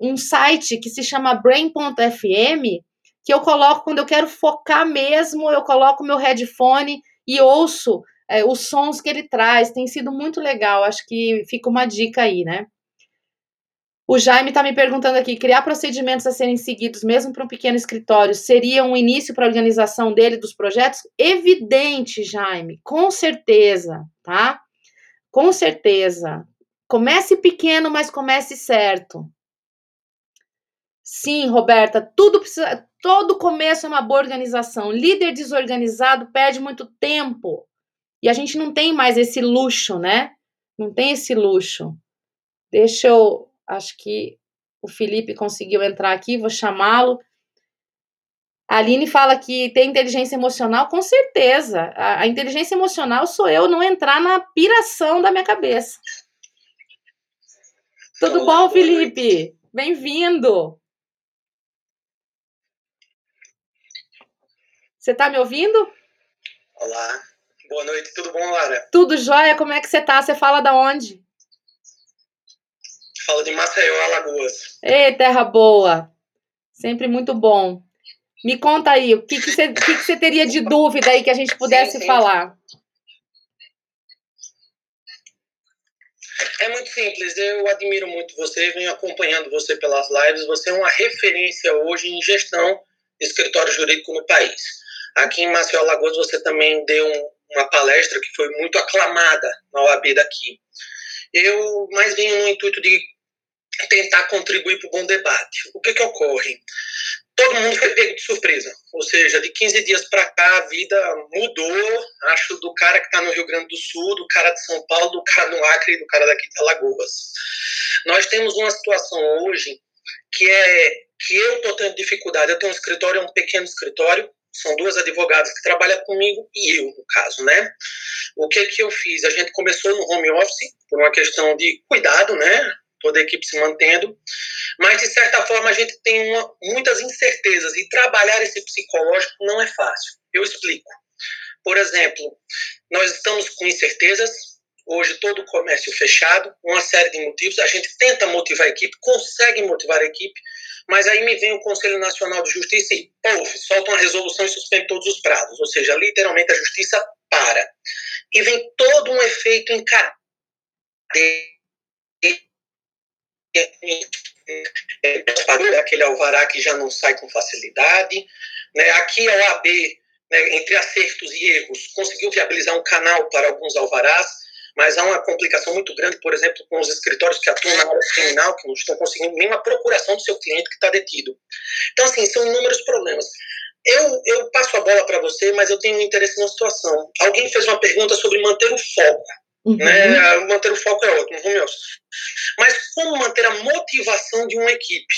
um site que se chama Brain.fm, que eu coloco quando eu quero focar mesmo, eu coloco meu headphone e ouço é, os sons que ele traz. Tem sido muito legal, acho que fica uma dica aí, né? O Jaime está me perguntando aqui: criar procedimentos a serem seguidos, mesmo para um pequeno escritório, seria um início para a organização dele dos projetos? Evidente, Jaime, com certeza, tá? Com certeza. Comece pequeno, mas comece certo. Sim, Roberta, tudo precisa, todo começo é uma boa organização. Líder desorganizado perde muito tempo. E a gente não tem mais esse luxo, né? Não tem esse luxo. Deixa eu, acho que o Felipe conseguiu entrar aqui, vou chamá-lo. A Aline fala que tem inteligência emocional, com certeza. A, a, inteligência emocional sou eu não entrar na piração da minha cabeça. Tudo Olá, bom, Felipe? Bem-vindo. Você está me ouvindo? Olá, boa noite, tudo bom, Lara? Tudo jóia, como é que você tá? Você fala da onde? Falo de Maceió, Alagoas. Ei, terra boa, sempre muito bom. Me conta aí, o que, que, você, que, que você teria de dúvida aí que a gente pudesse sim, sim. falar? É muito simples, eu admiro muito você, venho acompanhando você pelas lives, você é uma referência hoje em gestão de escritório jurídico no país. Aqui em Maceió, Alagoas, você também deu um, uma palestra que foi muito aclamada na OAB daqui. Eu mais venho no intuito de tentar contribuir para o bom debate. O que, que ocorre? Todo mundo foi pego de surpresa, ou seja, de 15 dias para cá a vida mudou, acho, do cara que está no Rio Grande do Sul, do cara de São Paulo, do cara do Acre e do cara daqui de Alagoas. Nós temos uma situação hoje que é que eu estou tendo dificuldade. Eu tenho um escritório, um pequeno escritório, são duas advogadas que trabalham comigo e eu, no caso, né? O que que eu fiz? A gente começou no home office por uma questão de cuidado, né? Toda a equipe se mantendo, mas de certa forma a gente tem uma, muitas incertezas e trabalhar esse psicológico não é fácil. Eu explico. Por exemplo, nós estamos com incertezas, hoje todo o comércio fechado, uma série de motivos. A gente tenta motivar a equipe, consegue motivar a equipe, mas aí me vem o Conselho Nacional de Justiça e, pouf, solta uma resolução e suspende todos os prazos. Ou seja, literalmente a justiça para. E vem todo um efeito em cadeia. Aquele alvará que já não sai com facilidade. Né? Aqui a OAB, né, entre acertos e erros, conseguiu viabilizar um canal para alguns alvarás mas há uma complicação muito grande, por exemplo, com os escritórios que atuam na área criminal, que não estão conseguindo nenhuma procuração do seu cliente que está detido. Então, assim, são inúmeros problemas. Eu, eu passo a bola para você, mas eu tenho um interesse na situação. Alguém fez uma pergunta sobre manter o foco. Uhum. Né? Manter o foco é ótimo, Romeu. Mas como manter a motivação de uma equipe?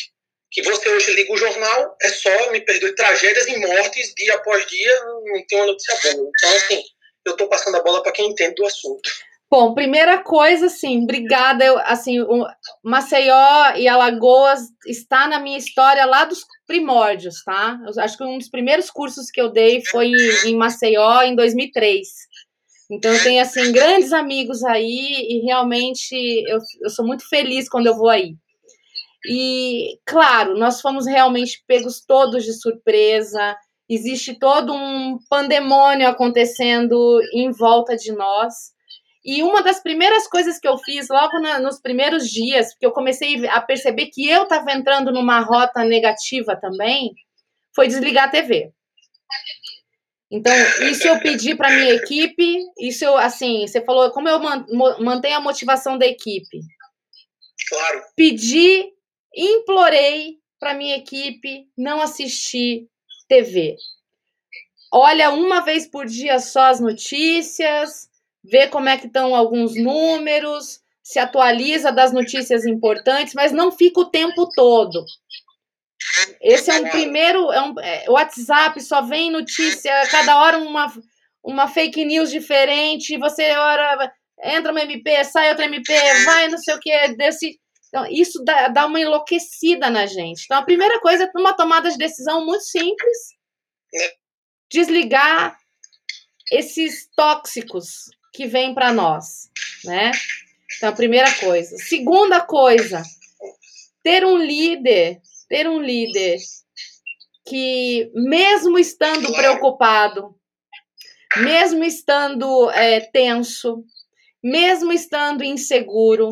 Que você hoje liga o jornal, é só, me perdoe, tragédias e mortes dia após dia, não tem uma notícia boa. Então, assim, eu estou passando a bola para quem entende do assunto. Bom, primeira coisa, assim, obrigada. Eu, assim, o Maceió e Alagoas está na minha história lá dos primórdios, tá? Eu acho que um dos primeiros cursos que eu dei foi em Maceió em 2003. Então eu tenho assim grandes amigos aí e realmente eu, eu sou muito feliz quando eu vou aí. E claro, nós fomos realmente pegos todos de surpresa. Existe todo um pandemônio acontecendo em volta de nós. E uma das primeiras coisas que eu fiz logo na, nos primeiros dias, porque eu comecei a perceber que eu estava entrando numa rota negativa também, foi desligar a TV. Então, isso eu pedi para minha equipe, isso eu, assim, você falou, como eu mantenho a motivação da equipe? Claro. Pedi, implorei para minha equipe não assistir TV. Olha uma vez por dia só as notícias, ver como é que estão alguns números, se atualiza das notícias importantes, mas não fica o tempo todo. Esse é um primeiro. É um, é, WhatsApp só vem notícia, cada hora uma, uma fake news diferente. Você ora, entra uma MP, sai outra MP, vai não sei o que, desse. Então, isso dá, dá uma enlouquecida na gente. Então, a primeira coisa é uma tomada de decisão muito simples: desligar esses tóxicos que vêm para nós, né? Então, a primeira coisa. Segunda coisa, ter um líder, ter um líder que, mesmo estando preocupado, mesmo estando é, tenso, mesmo estando inseguro,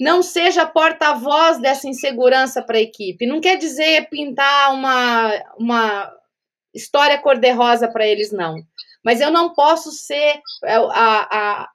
não seja porta-voz dessa insegurança para a equipe. Não quer dizer pintar uma, uma história cor-de-rosa para eles, não. Mas eu não posso ser é, a, a,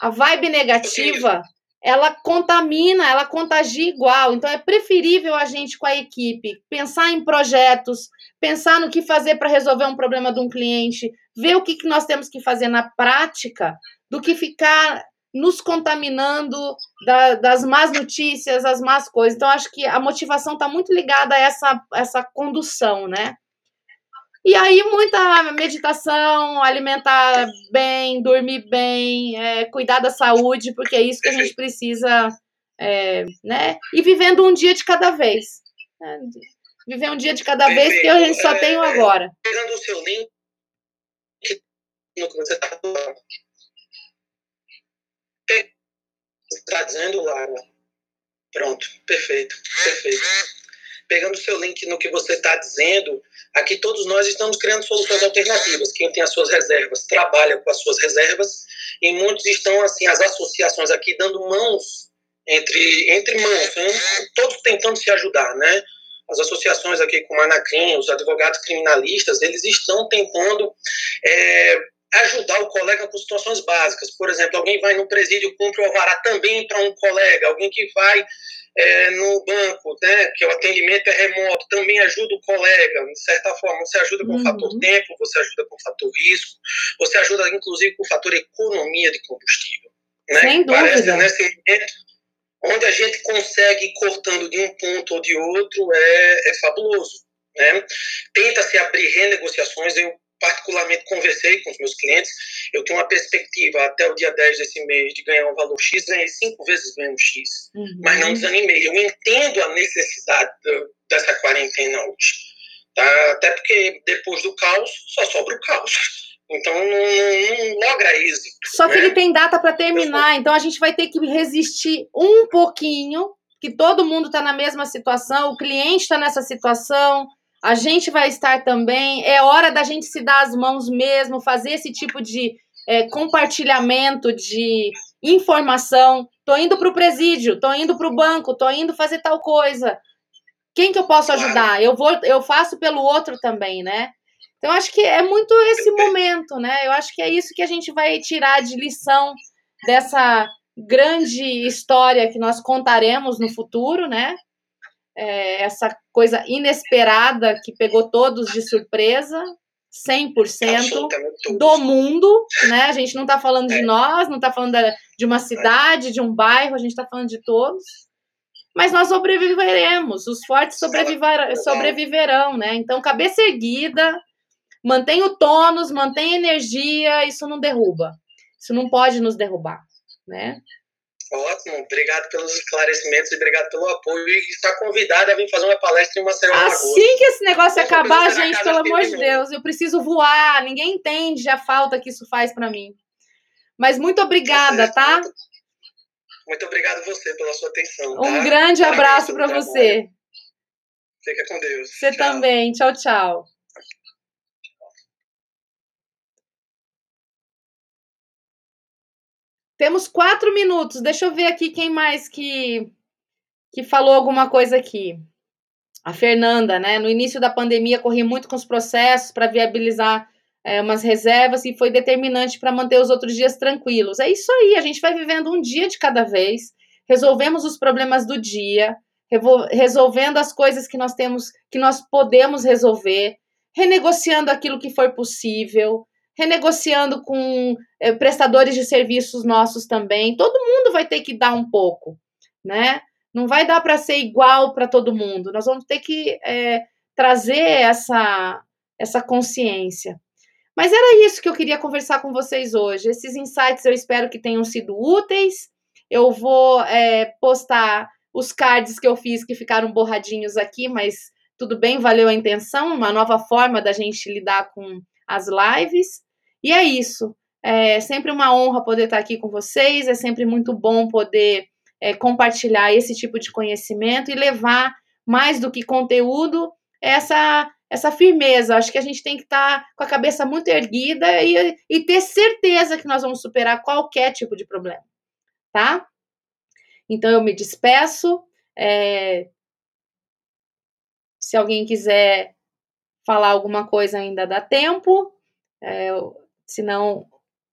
a vibe negativa, ela contamina, ela contagia igual. Então é preferível a gente com a equipe pensar em projetos, pensar no que fazer para resolver um problema de um cliente, ver o que, que nós temos que fazer na prática, do que ficar nos contaminando da, das más notícias, as más coisas. Então, acho que a motivação está muito ligada a essa, essa condução, né? E aí, muita meditação, alimentar bem, dormir bem, é, cuidar da saúde, porque é isso que a gente precisa, é, né? E vivendo um dia de cada vez. Né? Viver um dia de cada Perfeito. vez, que a gente só é, tem o agora. Pegando o seu link no que você está dizendo, Lara? Pronto, perfeito, perfeito pegando o seu link no que você está dizendo, aqui todos nós estamos criando soluções alternativas. Quem tem as suas reservas trabalha com as suas reservas e muitos estão assim as associações aqui dando mãos entre entre mãos, né? todos tentando se ajudar, né? As associações aqui como a Anacrim, os advogados criminalistas, eles estão tentando é, ajudar o colega com situações básicas. Por exemplo, alguém vai no presídio, cumpre o alvará também para um colega, alguém que vai é, no banco, né, que o atendimento é remoto, também ajuda o colega, de certa forma. Você ajuda com o fator uhum. tempo, você ajuda com o fator risco, você ajuda, inclusive, com o fator economia de combustível. Né? Sem dúvida. Parece, nesse momento, onde a gente consegue ir cortando de um ponto ou de outro, é, é fabuloso. Né? Tenta-se abrir renegociações. Eu particularmente conversei com os meus clientes, eu tenho uma perspectiva até o dia 10 desse mês de ganhar um valor X, ganhei cinco vezes menos X, uhum. mas não desanimei. Eu entendo a necessidade dessa quarentena hoje, tá? até porque depois do caos só sobra o caos. Então não, não, não logra êxito. Só né? que ele tem data para terminar, então a gente vai ter que resistir um pouquinho, que todo mundo está na mesma situação, o cliente está nessa situação, a gente vai estar também. É hora da gente se dar as mãos mesmo, fazer esse tipo de é, compartilhamento de informação. Tô indo para o presídio, tô indo para o banco, tô indo fazer tal coisa. Quem que eu posso ajudar? Eu vou, eu faço pelo outro também, né? Então acho que é muito esse momento, né? Eu acho que é isso que a gente vai tirar de lição dessa grande história que nós contaremos no futuro, né? É, essa coisa inesperada que pegou todos de surpresa, 100% do mundo, né? A gente não está falando de é. nós, não está falando de uma cidade, de um bairro, a gente está falando de todos. Mas nós sobreviveremos, os fortes sobreviver, sobreviverão, né? Então, cabeça erguida, mantém o tônus, mantém energia, isso não derruba. Isso não pode nos derrubar, né? Ótimo, obrigado pelos esclarecimentos e obrigado pelo apoio. E está convidada a vir fazer uma palestra em uma semana. Assim que esse negócio acabar, gente, pelo amor de Deus, eu preciso voar. Ninguém entende a falta que isso faz para mim. Mas muito obrigada, tá? Muito, obrigado você pela sua atenção. Um tá? grande abraço para você. Fica com Deus. Você tchau. também. Tchau, tchau. Temos quatro minutos. Deixa eu ver aqui quem mais que, que falou alguma coisa aqui. A Fernanda, né? No início da pandemia, corri muito com os processos para viabilizar é, umas reservas e foi determinante para manter os outros dias tranquilos. É isso aí, a gente vai vivendo um dia de cada vez, resolvemos os problemas do dia, resolvendo as coisas que nós temos, que nós podemos resolver, renegociando aquilo que for possível, renegociando com é, prestadores de serviços nossos também. Todo mundo vai ter que dar um pouco, né? Não vai dar para ser igual para todo mundo. Nós vamos ter que é, trazer essa, essa consciência. Mas era isso que eu queria conversar com vocês hoje. Esses insights eu espero que tenham sido úteis. Eu vou é, postar os cards que eu fiz que ficaram borradinhos aqui, mas tudo bem, valeu a intenção, uma nova forma da gente lidar com as lives. E é isso. É sempre uma honra poder estar aqui com vocês, é sempre muito bom poder é, compartilhar esse tipo de conhecimento e levar mais do que conteúdo essa essa firmeza. Acho que a gente tem que estar com a cabeça muito erguida e, e ter certeza que nós vamos superar qualquer tipo de problema, tá? Então eu me despeço. É, se alguém quiser falar alguma coisa, ainda dá tempo. É, senão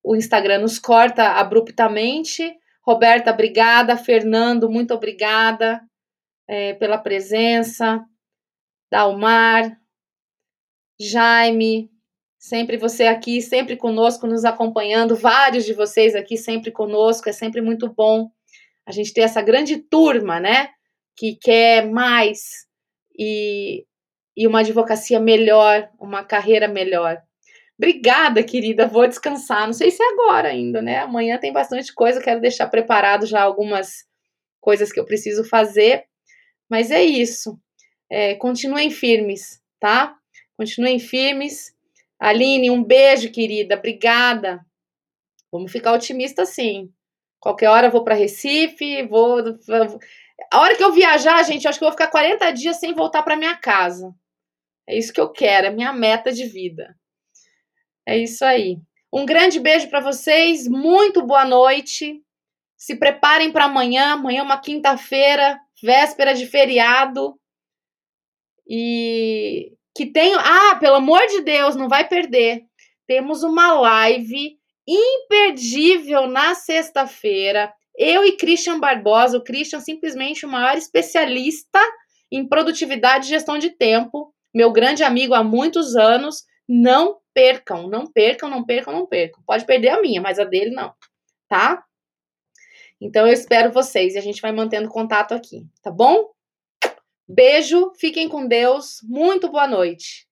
o Instagram nos corta abruptamente. Roberta, obrigada. Fernando, muito obrigada é, pela presença. Dalmar, Jaime, sempre você aqui, sempre conosco, nos acompanhando. Vários de vocês aqui sempre conosco. É sempre muito bom a gente ter essa grande turma, né? Que quer mais e, e uma advocacia melhor, uma carreira melhor. Obrigada, querida. Vou descansar. Não sei se é agora ainda, né? Amanhã tem bastante coisa. Quero deixar preparado já algumas coisas que eu preciso fazer. Mas é isso. É, continuem firmes, tá? Continuem firmes. Aline, um beijo, querida. Obrigada. Vamos ficar otimistas, sim. Qualquer hora eu vou para Recife, vou. A hora que eu viajar, gente, eu acho que eu vou ficar 40 dias sem voltar para minha casa. É isso que eu quero, é minha meta de vida. É isso aí. Um grande beijo para vocês, muito boa noite. Se preparem para amanhã. Amanhã é uma quinta-feira, véspera de feriado. E que tenham. Ah, pelo amor de Deus, não vai perder. Temos uma live imperdível na sexta-feira. Eu e Christian Barbosa, o Christian simplesmente o maior especialista em produtividade e gestão de tempo, meu grande amigo há muitos anos. Não percam, não percam, não percam, não percam. Pode perder a minha, mas a dele não, tá? Então eu espero vocês e a gente vai mantendo contato aqui, tá bom? Beijo, fiquem com Deus, muito boa noite.